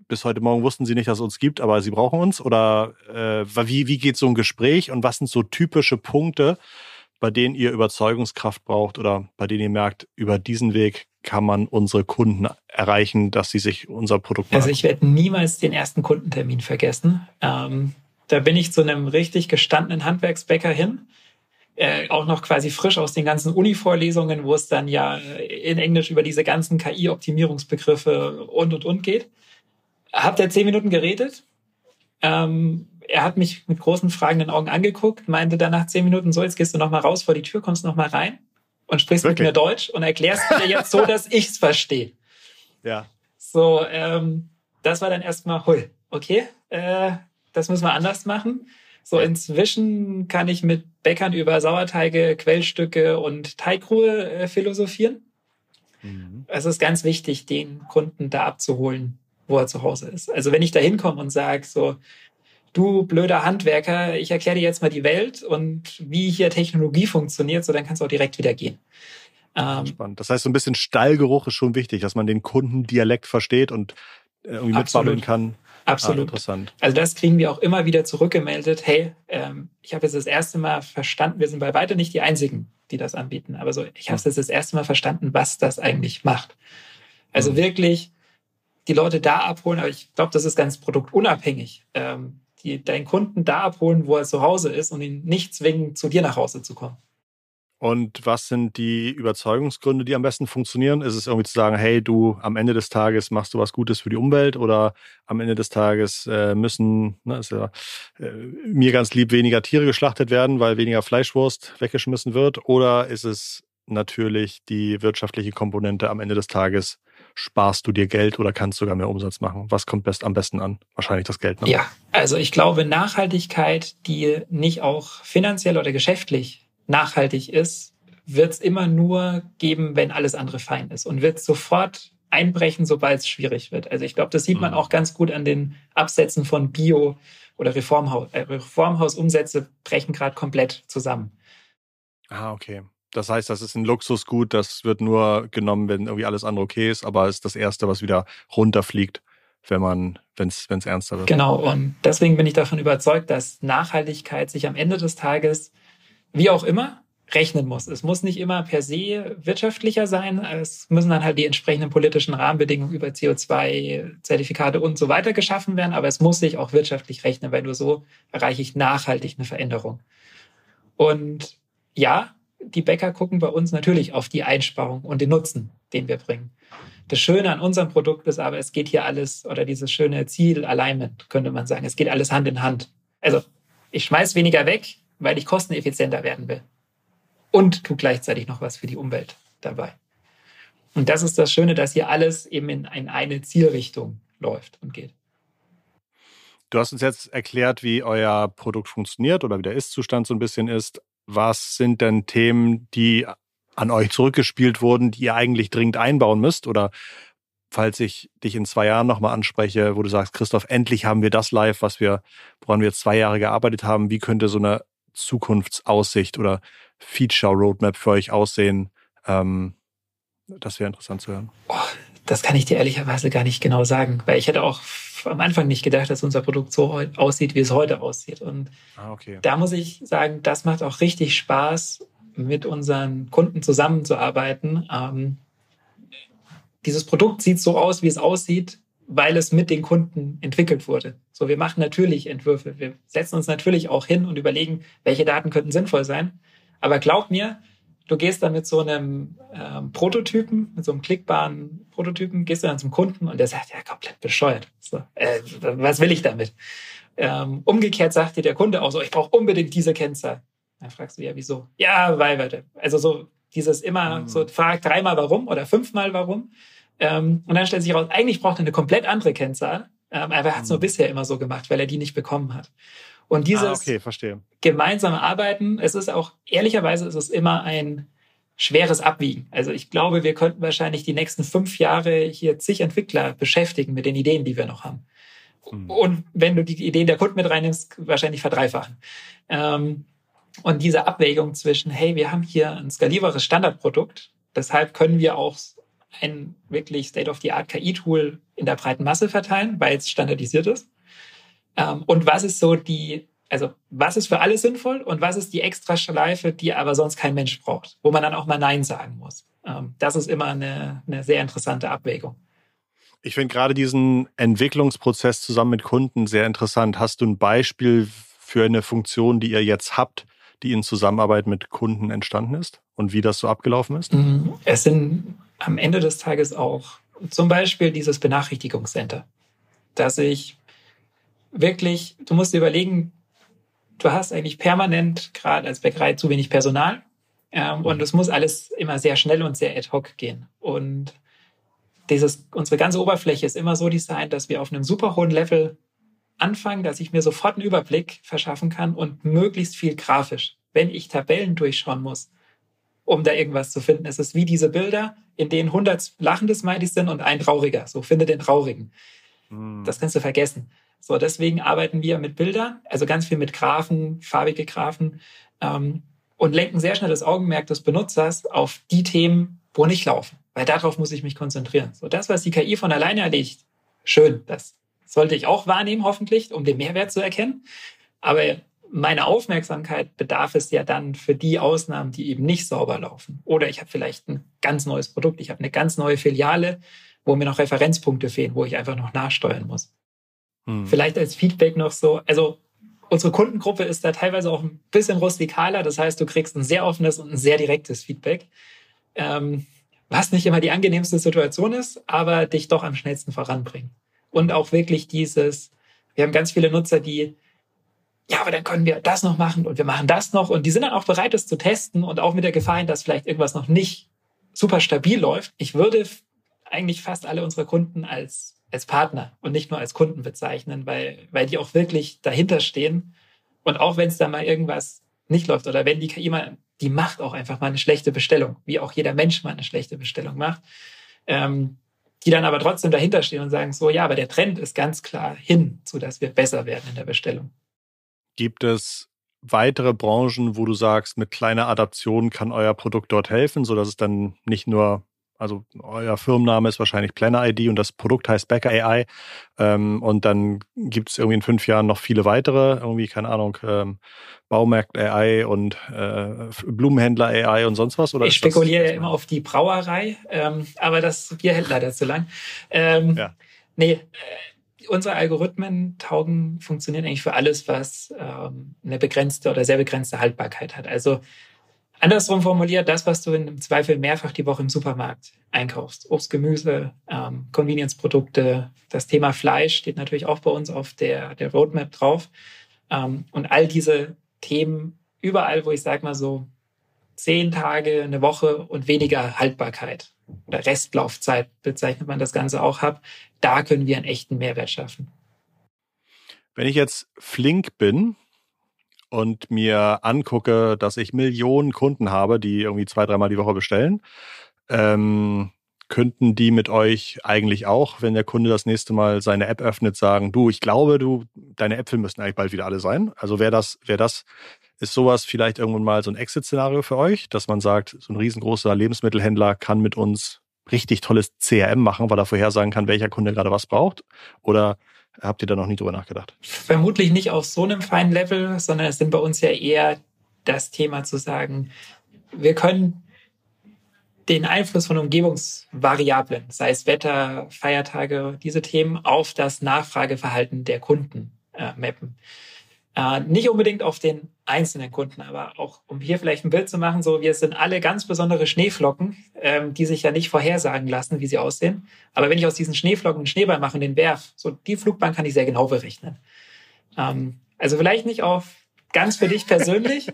bis heute Morgen wussten sie nicht, dass es uns gibt, aber sie brauchen uns? Oder äh, wie, wie geht so ein Gespräch und was sind so typische Punkte, bei denen ihr Überzeugungskraft braucht oder bei denen ihr merkt, über diesen Weg kann man unsere Kunden erreichen, dass sie sich unser Produkt machen? Also ich werde niemals den ersten Kundentermin vergessen. Ähm, da bin ich zu einem richtig gestandenen Handwerksbäcker hin. Äh, auch noch quasi frisch aus den ganzen Uni-Vorlesungen, wo es dann ja in Englisch über diese ganzen KI-Optimierungsbegriffe und und und geht. Habt ihr zehn Minuten geredet? Ähm, er hat mich mit großen fragenden Augen angeguckt, meinte dann nach zehn Minuten so, jetzt gehst du noch mal raus vor die Tür, kommst noch mal rein und sprichst Wirklich? mit mir Deutsch und erklärst mir jetzt so, dass ich's verstehe. Ja. So, ähm, das war dann erstmal, hui, okay, äh, das müssen wir anders machen. So inzwischen kann ich mit Bäckern über Sauerteige, Quellstücke und Teigruhe äh, philosophieren. Mhm. Es ist ganz wichtig, den Kunden da abzuholen, wo er zu Hause ist. Also wenn ich da hinkomme und sage so, du blöder Handwerker, ich erkläre dir jetzt mal die Welt und wie hier Technologie funktioniert, so dann kannst du auch direkt wieder gehen. Ähm, Spannend. Das heißt, so ein bisschen Stallgeruch ist schon wichtig, dass man den Kundendialekt versteht und äh, irgendwie mitbabbeln kann. Absolut. Ah, interessant. Also das kriegen wir auch immer wieder zurückgemeldet. Hey, ähm, ich habe jetzt das erste Mal verstanden, wir sind bei weitem nicht die Einzigen, die das anbieten, aber so, ich habe es jetzt das erste Mal verstanden, was das eigentlich macht. Also mhm. wirklich die Leute da abholen, aber ich glaube, das ist ganz produktunabhängig. Ähm, die deinen Kunden da abholen, wo er zu Hause ist und ihn nicht zwingen, zu dir nach Hause zu kommen. Und was sind die Überzeugungsgründe, die am besten funktionieren? Ist es irgendwie zu sagen, hey, du am Ende des Tages machst du was Gutes für die Umwelt oder am Ende des Tages äh, müssen, ne, ist ja äh, mir ganz lieb, weniger Tiere geschlachtet werden, weil weniger Fleischwurst weggeschmissen wird? Oder ist es natürlich die wirtschaftliche Komponente am Ende des Tages, sparst du dir Geld oder kannst sogar mehr Umsatz machen? Was kommt best, am besten an? Wahrscheinlich das Geld. Ne? Ja, also ich glaube, Nachhaltigkeit, die nicht auch finanziell oder geschäftlich nachhaltig ist, wird es immer nur geben, wenn alles andere fein ist und wird sofort einbrechen, sobald es schwierig wird. Also ich glaube, das sieht man mhm. auch ganz gut an den Absätzen von Bio oder Reformhaus. Äh, Reformhausumsätze brechen gerade komplett zusammen. Ah, okay. Das heißt, das ist ein Luxusgut, das wird nur genommen, wenn irgendwie alles andere okay ist, aber ist das Erste, was wieder runterfliegt, wenn man, wenn es ernster wird. Genau, und deswegen bin ich davon überzeugt, dass Nachhaltigkeit sich am Ende des Tages, wie auch immer, rechnen muss. Es muss nicht immer per se wirtschaftlicher sein. Es müssen dann halt die entsprechenden politischen Rahmenbedingungen über CO2-Zertifikate und so weiter geschaffen werden, aber es muss sich auch wirtschaftlich rechnen, weil nur so erreiche ich nachhaltig eine Veränderung. Und ja, die Bäcker gucken bei uns natürlich auf die Einsparung und den Nutzen, den wir bringen. Das Schöne an unserem Produkt ist aber, es geht hier alles, oder dieses schöne Ziel, Alignment, könnte man sagen, es geht alles Hand in Hand. Also ich schmeiß weniger weg, weil ich kosteneffizienter werden will. Und tu gleichzeitig noch was für die Umwelt dabei. Und das ist das Schöne, dass hier alles eben in eine Zielrichtung läuft und geht. Du hast uns jetzt erklärt, wie euer Produkt funktioniert oder wie der Ist-Zustand so ein bisschen ist. Was sind denn Themen, die an euch zurückgespielt wurden, die ihr eigentlich dringend einbauen müsst? Oder falls ich dich in zwei Jahren nochmal anspreche, wo du sagst, Christoph, endlich haben wir das live, was wir, woran wir zwei Jahre gearbeitet haben. Wie könnte so eine Zukunftsaussicht oder Feature-Roadmap für euch aussehen? Ähm, das wäre interessant zu hören. Oh, das kann ich dir ehrlicherweise gar nicht genau sagen, weil ich hätte auch am Anfang nicht gedacht, dass unser Produkt so aussieht, wie es heute aussieht. Und ah, okay. da muss ich sagen, das macht auch richtig Spaß, mit unseren Kunden zusammenzuarbeiten. Ähm, dieses Produkt sieht so aus, wie es aussieht, weil es mit den Kunden entwickelt wurde. So, wir machen natürlich Entwürfe. Wir setzen uns natürlich auch hin und überlegen, welche Daten könnten sinnvoll sein. Aber glaub mir, du gehst dann mit so einem ähm, Prototypen, mit so einem klickbaren Prototypen, gehst du dann zum Kunden und der sagt, ja, komplett bescheuert. So, äh, was will ich damit? Ähm, umgekehrt sagt dir der Kunde auch so, ich brauche unbedingt diese Kennzahl. Dann fragst du ja, wieso? Ja, weil, weil, also so dieses immer mhm. so, frag dreimal warum oder fünfmal warum. Ähm, und dann stellt sich raus, eigentlich braucht er eine komplett andere Kennzahl. Ähm, aber er hat es mhm. nur bisher immer so gemacht, weil er die nicht bekommen hat. Und dieses ah, okay, gemeinsame Arbeiten, es ist auch, ehrlicherweise ist es immer ein schweres Abwiegen. Also ich glaube, wir könnten wahrscheinlich die nächsten fünf Jahre hier zig Entwickler beschäftigen mit den Ideen, die wir noch haben. Mhm. Und wenn du die Ideen der Kunden mit reinnimmst, wahrscheinlich verdreifachen. Ähm, und diese Abwägung zwischen, hey, wir haben hier ein skalierbares Standardprodukt, deshalb können wir auch ein wirklich State-of-the-Art KI-Tool in der breiten Masse verteilen, weil es standardisiert ist. Ähm, und was ist so die, also was ist für alle sinnvoll und was ist die extra Schleife, die aber sonst kein Mensch braucht, wo man dann auch mal Nein sagen muss. Ähm, das ist immer eine, eine sehr interessante Abwägung. Ich finde gerade diesen Entwicklungsprozess zusammen mit Kunden sehr interessant. Hast du ein Beispiel für eine Funktion, die ihr jetzt habt, die in Zusammenarbeit mit Kunden entstanden ist und wie das so abgelaufen ist? Mhm. Es sind am Ende des Tages auch zum Beispiel dieses Benachrichtigungscenter, dass ich wirklich, du musst dir überlegen, du hast eigentlich permanent gerade als Bäckerei zu wenig Personal ähm, und es muss alles immer sehr schnell und sehr ad hoc gehen. Und dieses, unsere ganze Oberfläche ist immer so designt, dass wir auf einem super hohen Level anfangen, dass ich mir sofort einen Überblick verschaffen kann und möglichst viel grafisch. Wenn ich Tabellen durchschauen muss, um da irgendwas zu finden, es ist wie diese Bilder, in denen 100 lachende Smileys sind und ein trauriger. So, finde den traurigen. Hm. Das kannst du vergessen. So, deswegen arbeiten wir mit Bildern, also ganz viel mit Graphen, farbige Graphen ähm, und lenken sehr schnell das Augenmerk des Benutzers auf die Themen, wo nicht laufen. Weil darauf muss ich mich konzentrieren. So, das, was die KI von alleine erledigt, schön, das sollte ich auch wahrnehmen, hoffentlich, um den Mehrwert zu erkennen. Aber meine Aufmerksamkeit bedarf es ja dann für die Ausnahmen, die eben nicht sauber laufen. Oder ich habe vielleicht ein ganz neues Produkt, ich habe eine ganz neue Filiale, wo mir noch Referenzpunkte fehlen, wo ich einfach noch nachsteuern muss. Hm. Vielleicht als Feedback noch so, also unsere Kundengruppe ist da teilweise auch ein bisschen rustikaler. Das heißt, du kriegst ein sehr offenes und ein sehr direktes Feedback. Ähm, was nicht immer die angenehmste Situation ist, aber dich doch am schnellsten voranbringt und auch wirklich dieses, wir haben ganz viele Nutzer, die, ja, aber dann können wir das noch machen und wir machen das noch und die sind dann auch bereit, das zu testen und auch mit der Gefahr hin, dass vielleicht irgendwas noch nicht super stabil läuft. Ich würde eigentlich fast alle unsere Kunden als, als Partner und nicht nur als Kunden bezeichnen, weil, weil die auch wirklich dahinter stehen. Und auch wenn es da mal irgendwas nicht läuft oder wenn die KI mal, die macht auch einfach mal eine schlechte Bestellung, wie auch jeder Mensch mal eine schlechte Bestellung macht. Ähm, die dann aber trotzdem dahinter stehen und sagen, so ja, aber der Trend ist ganz klar hin, so dass wir besser werden in der Bestellung. Gibt es weitere Branchen, wo du sagst, mit kleiner Adaption kann euer Produkt dort helfen, sodass es dann nicht nur also euer Firmenname ist wahrscheinlich Planner ID und das Produkt heißt Becker AI. Ähm, und dann gibt es irgendwie in fünf Jahren noch viele weitere, irgendwie, keine Ahnung, ähm, Baumarkt AI und äh, Blumenhändler AI und sonst was? Oder ich spekuliere ja immer auf die Brauerei, ähm, aber das Bier hält leider zu lang. Ähm, ja. Nee, äh, unsere Algorithmen taugen, funktionieren eigentlich für alles, was ähm, eine begrenzte oder sehr begrenzte Haltbarkeit hat. Also Andersrum formuliert, das, was du im Zweifel mehrfach die Woche im Supermarkt einkaufst. Obst, Gemüse, ähm, Convenience-Produkte, das Thema Fleisch steht natürlich auch bei uns auf der, der Roadmap drauf. Ähm, und all diese Themen überall, wo ich sage mal so zehn Tage, eine Woche und weniger Haltbarkeit oder Restlaufzeit bezeichnet man das Ganze auch habe, da können wir einen echten Mehrwert schaffen. Wenn ich jetzt flink bin und mir angucke, dass ich Millionen Kunden habe, die irgendwie zwei, dreimal die Woche bestellen, ähm, könnten die mit euch eigentlich auch, wenn der Kunde das nächste Mal seine App öffnet, sagen, du, ich glaube, du, deine Äpfel müssten eigentlich bald wieder alle sein. Also wäre das, wäre das, ist sowas vielleicht irgendwann mal so ein Exit-Szenario für euch, dass man sagt, so ein riesengroßer Lebensmittelhändler kann mit uns richtig tolles CRM machen, weil er vorhersagen kann, welcher Kunde gerade was braucht? Oder habt ihr da noch nie drüber nachgedacht? Vermutlich nicht auf so einem feinen Level, sondern es sind bei uns ja eher das Thema zu sagen, wir können den Einfluss von Umgebungsvariablen, sei es Wetter, Feiertage, diese Themen auf das Nachfrageverhalten der Kunden äh, mappen. Äh, nicht unbedingt auf den einzelnen Kunden, aber auch um hier vielleicht ein Bild zu machen, so wir sind alle ganz besondere Schneeflocken, ähm, die sich ja nicht vorhersagen lassen, wie sie aussehen. Aber wenn ich aus diesen Schneeflocken einen Schneeball mache und den werf, so die Flugbahn kann ich sehr genau berechnen. Ähm, also vielleicht nicht auf ganz für dich persönlich,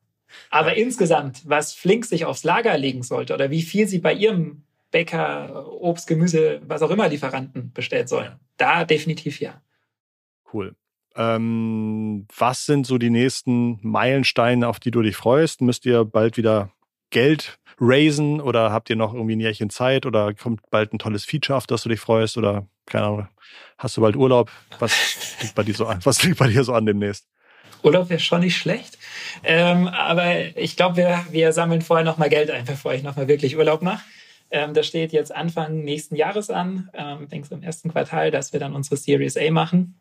aber insgesamt, was Flink sich aufs Lager legen sollte oder wie viel sie bei ihrem Bäcker, Obst, Gemüse, was auch immer Lieferanten bestellen sollen, da definitiv ja. Cool. Ähm, was sind so die nächsten Meilensteine, auf die du dich freust? Müsst ihr bald wieder Geld raisen oder habt ihr noch irgendwie ein Jährchen Zeit oder kommt bald ein tolles Feature, auf das du dich freust oder keine Ahnung, hast du bald Urlaub? Was liegt bei dir so an? Was liegt bei dir so an demnächst? Urlaub wäre schon nicht schlecht. Ähm, aber ich glaube, wir, wir sammeln vorher nochmal Geld ein, bevor ich nochmal wirklich Urlaub mache. Ähm, das steht jetzt Anfang nächsten Jahres an, ähm, denkst im ersten Quartal, dass wir dann unsere Series A machen.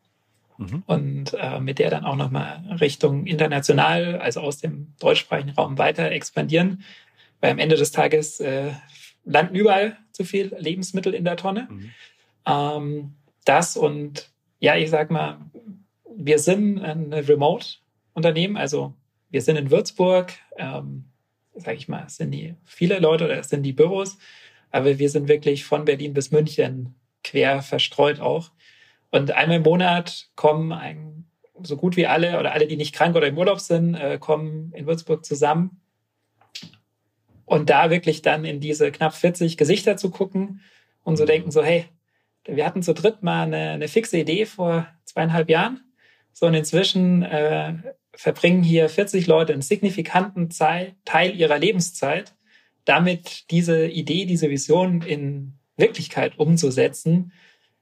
Mhm. Und äh, mit der dann auch nochmal Richtung international, also aus dem deutschsprachigen Raum weiter expandieren. Weil am Ende des Tages äh, landen überall zu viel Lebensmittel in der Tonne. Mhm. Ähm, das und ja, ich sag mal, wir sind ein Remote-Unternehmen, also wir sind in Würzburg, ähm, sage ich mal, sind die viele Leute oder sind die Büros, aber wir sind wirklich von Berlin bis München quer verstreut auch. Und einmal im Monat kommen ein, so gut wie alle oder alle, die nicht krank oder im Urlaub sind, äh, kommen in Würzburg zusammen. Und da wirklich dann in diese knapp 40 Gesichter zu gucken und so denken so, hey, wir hatten zu dritt mal eine, eine fixe Idee vor zweieinhalb Jahren. So und inzwischen äh, verbringen hier 40 Leute einen signifikanten Teil ihrer Lebenszeit damit diese Idee, diese Vision in Wirklichkeit umzusetzen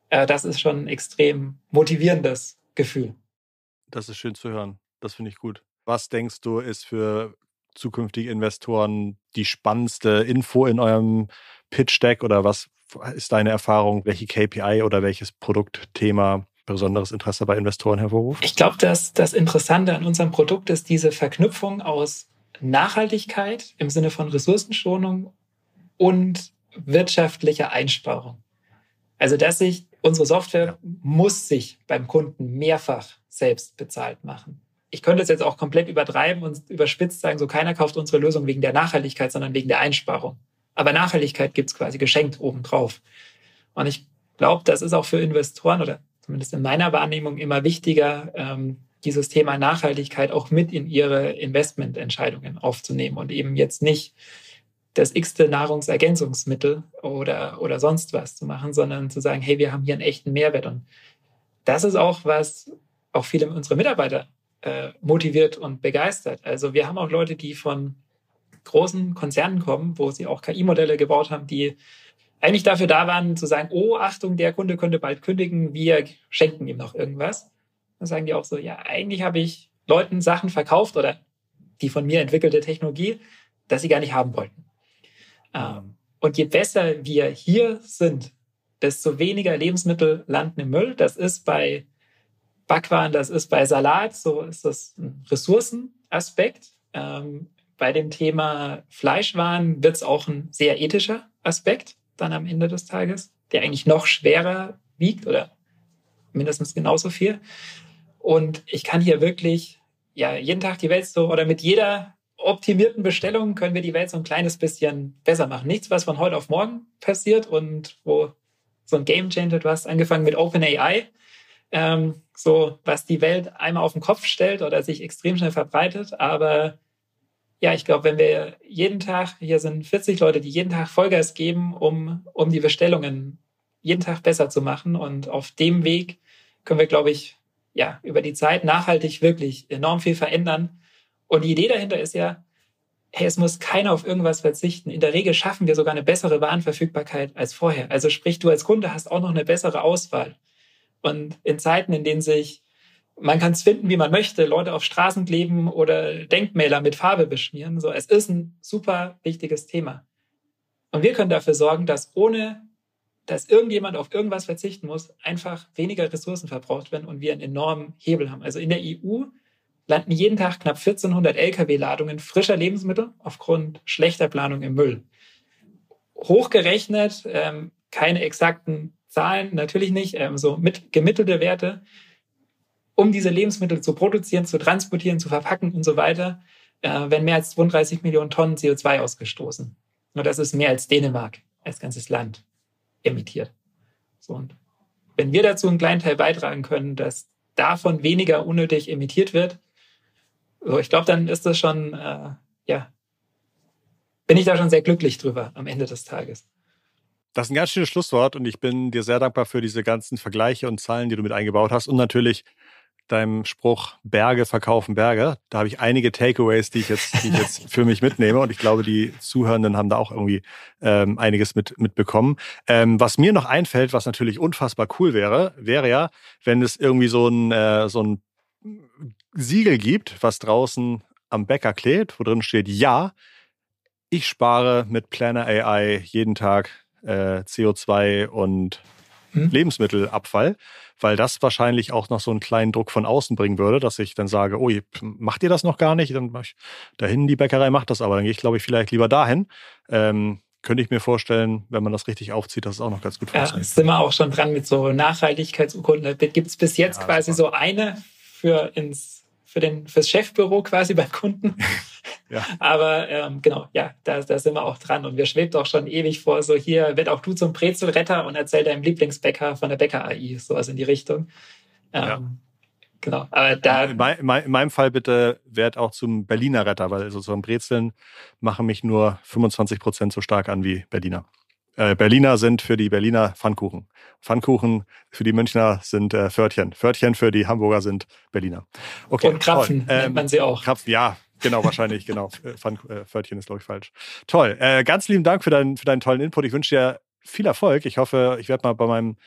äh, das ist schon ein extrem motivierendes Gefühl. Das ist schön zu hören. Das finde ich gut. Was denkst du, ist für zukünftige Investoren die spannendste Info in eurem Pitch-Deck oder was ist deine Erfahrung, welche KPI oder welches Produktthema besonderes Interesse bei Investoren hervorruft? Ich glaube, dass das Interessante an unserem Produkt ist diese Verknüpfung aus Nachhaltigkeit im Sinne von Ressourcenschonung und wirtschaftlicher Einsparung. Also, dass ich Unsere Software muss sich beim Kunden mehrfach selbst bezahlt machen. Ich könnte es jetzt auch komplett übertreiben und überspitzt sagen, so keiner kauft unsere Lösung wegen der Nachhaltigkeit, sondern wegen der Einsparung. Aber Nachhaltigkeit gibt es quasi geschenkt obendrauf. Und ich glaube, das ist auch für Investoren oder zumindest in meiner Wahrnehmung immer wichtiger, ähm, dieses Thema Nachhaltigkeit auch mit in ihre Investmententscheidungen aufzunehmen und eben jetzt nicht das x-te Nahrungsergänzungsmittel oder, oder sonst was zu machen, sondern zu sagen, hey, wir haben hier einen echten Mehrwert. Und das ist auch, was auch viele unserer Mitarbeiter äh, motiviert und begeistert. Also wir haben auch Leute, die von großen Konzernen kommen, wo sie auch KI-Modelle gebaut haben, die eigentlich dafür da waren, zu sagen, oh, Achtung, der Kunde könnte bald kündigen, wir schenken ihm noch irgendwas. Dann sagen die auch so, ja, eigentlich habe ich Leuten Sachen verkauft oder die von mir entwickelte Technologie, dass sie gar nicht haben wollten. Ähm, und je besser wir hier sind, desto weniger Lebensmittel landen im Müll. Das ist bei Backwaren, das ist bei Salat, so ist das ein Ressourcenaspekt. Ähm, bei dem Thema Fleischwaren wird es auch ein sehr ethischer Aspekt dann am Ende des Tages, der eigentlich noch schwerer wiegt oder mindestens genauso viel. Und ich kann hier wirklich ja jeden Tag die Welt so oder mit jeder optimierten Bestellungen können wir die Welt so ein kleines bisschen besser machen. Nichts, was von heute auf morgen passiert und wo so ein Game Changer, du hast angefangen mit OpenAI, ähm, so was die Welt einmal auf den Kopf stellt oder sich extrem schnell verbreitet. Aber ja, ich glaube, wenn wir jeden Tag, hier sind 40 Leute, die jeden Tag Vollgas geben, um, um die Bestellungen jeden Tag besser zu machen. Und auf dem Weg können wir, glaube ich, ja, über die Zeit nachhaltig wirklich enorm viel verändern. Und die Idee dahinter ist ja, hey, es muss keiner auf irgendwas verzichten. In der Regel schaffen wir sogar eine bessere Warenverfügbarkeit als vorher. Also sprich, du als Kunde hast auch noch eine bessere Auswahl. Und in Zeiten, in denen sich, man kann es finden, wie man möchte, Leute auf Straßen kleben oder Denkmäler mit Farbe beschmieren, so, es ist ein super wichtiges Thema. Und wir können dafür sorgen, dass ohne dass irgendjemand auf irgendwas verzichten muss, einfach weniger Ressourcen verbraucht werden und wir einen enormen Hebel haben. Also in der EU landen jeden Tag knapp 1400 Lkw-Ladungen frischer Lebensmittel aufgrund schlechter Planung im Müll. Hochgerechnet, ähm, keine exakten Zahlen, natürlich nicht, ähm, so mit gemittelte Werte, um diese Lebensmittel zu produzieren, zu transportieren, zu verpacken und so weiter, äh, werden mehr als 32 Millionen Tonnen CO2 ausgestoßen. Und das ist mehr als Dänemark als ganzes Land emittiert. So, und wenn wir dazu einen kleinen Teil beitragen können, dass davon weniger unnötig emittiert wird, so, ich glaube, dann ist das schon, äh, ja, bin ich da schon sehr glücklich drüber am Ende des Tages. Das ist ein ganz schönes Schlusswort und ich bin dir sehr dankbar für diese ganzen Vergleiche und Zahlen, die du mit eingebaut hast und natürlich deinem Spruch Berge verkaufen Berge. Da habe ich einige Takeaways, die ich jetzt, die ich jetzt für mich mitnehme und ich glaube, die Zuhörenden haben da auch irgendwie ähm, einiges mit mitbekommen. Ähm, was mir noch einfällt, was natürlich unfassbar cool wäre, wäre ja, wenn es irgendwie so ein äh, so ein Siegel gibt, was draußen am Bäcker klebt, wo drin steht, ja, ich spare mit Planner AI jeden Tag äh, CO2 und hm. Lebensmittelabfall weil das wahrscheinlich auch noch so einen kleinen Druck von außen bringen würde, dass ich dann sage, oh, macht ihr das noch gar nicht? Dann ich dahin, die Bäckerei macht das aber. Dann gehe ich, glaube ich, vielleicht lieber dahin. Ähm, könnte ich mir vorstellen, wenn man das richtig aufzieht, dass es auch noch ganz gut funktioniert. Ja, sind wir auch schon dran mit so Nachhaltigkeitsurkunden. Gibt es bis jetzt ja, quasi so eine für ins für den fürs Chefbüro quasi beim Kunden. Ja. Aber ähm, genau, ja, da, da sind wir auch dran. Und wir schwebt auch schon ewig vor, so hier wird auch du zum Brezelretter und erzähl deinem Lieblingsbäcker von der Bäcker-AI, sowas in die Richtung. Ähm, ja. Genau. Aber da in, mein, in, meinem Fall bitte werd auch zum Berliner Retter, weil so, so Brezeln machen mich nur 25 Prozent so stark an wie Berliner. Äh, Berliner sind für die Berliner Pfannkuchen. Pfannkuchen für die Münchner sind äh, Pförtchen. Pförtchen für die Hamburger sind Berliner. Okay, Und Krapfen ähm, nennt man sie auch. Krapfen, ja, genau, wahrscheinlich, genau. Pfann, äh, Pförtchen ist, glaube ich, falsch. Toll. Äh, ganz lieben Dank für, dein, für deinen tollen Input. Ich wünsche dir viel Erfolg. Ich hoffe, ich werde mal bei meinem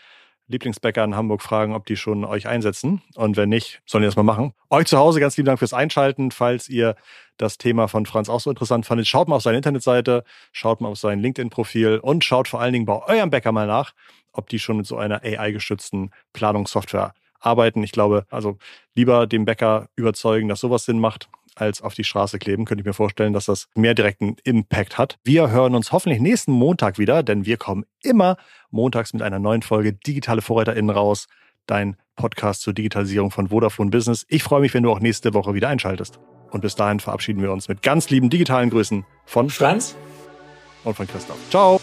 Lieblingsbäcker in Hamburg fragen, ob die schon euch einsetzen. Und wenn nicht, sollen die das mal machen. Euch zu Hause ganz lieben Dank fürs Einschalten. Falls ihr das Thema von Franz auch so interessant fandet, schaut mal auf seine Internetseite, schaut mal auf sein LinkedIn-Profil und schaut vor allen Dingen bei eurem Bäcker mal nach, ob die schon mit so einer AI-gestützten Planungssoftware arbeiten. Ich glaube, also lieber dem Bäcker überzeugen, dass sowas Sinn macht, als auf die Straße kleben, könnte ich mir vorstellen, dass das mehr direkten Impact hat. Wir hören uns hoffentlich nächsten Montag wieder, denn wir kommen immer montags mit einer neuen Folge Digitale VorreiterInnen raus. Dein Podcast zur Digitalisierung von Vodafone Business. Ich freue mich, wenn du auch nächste Woche wieder einschaltest. Und bis dahin verabschieden wir uns mit ganz lieben digitalen Grüßen von Franz und von Christoph. Ciao!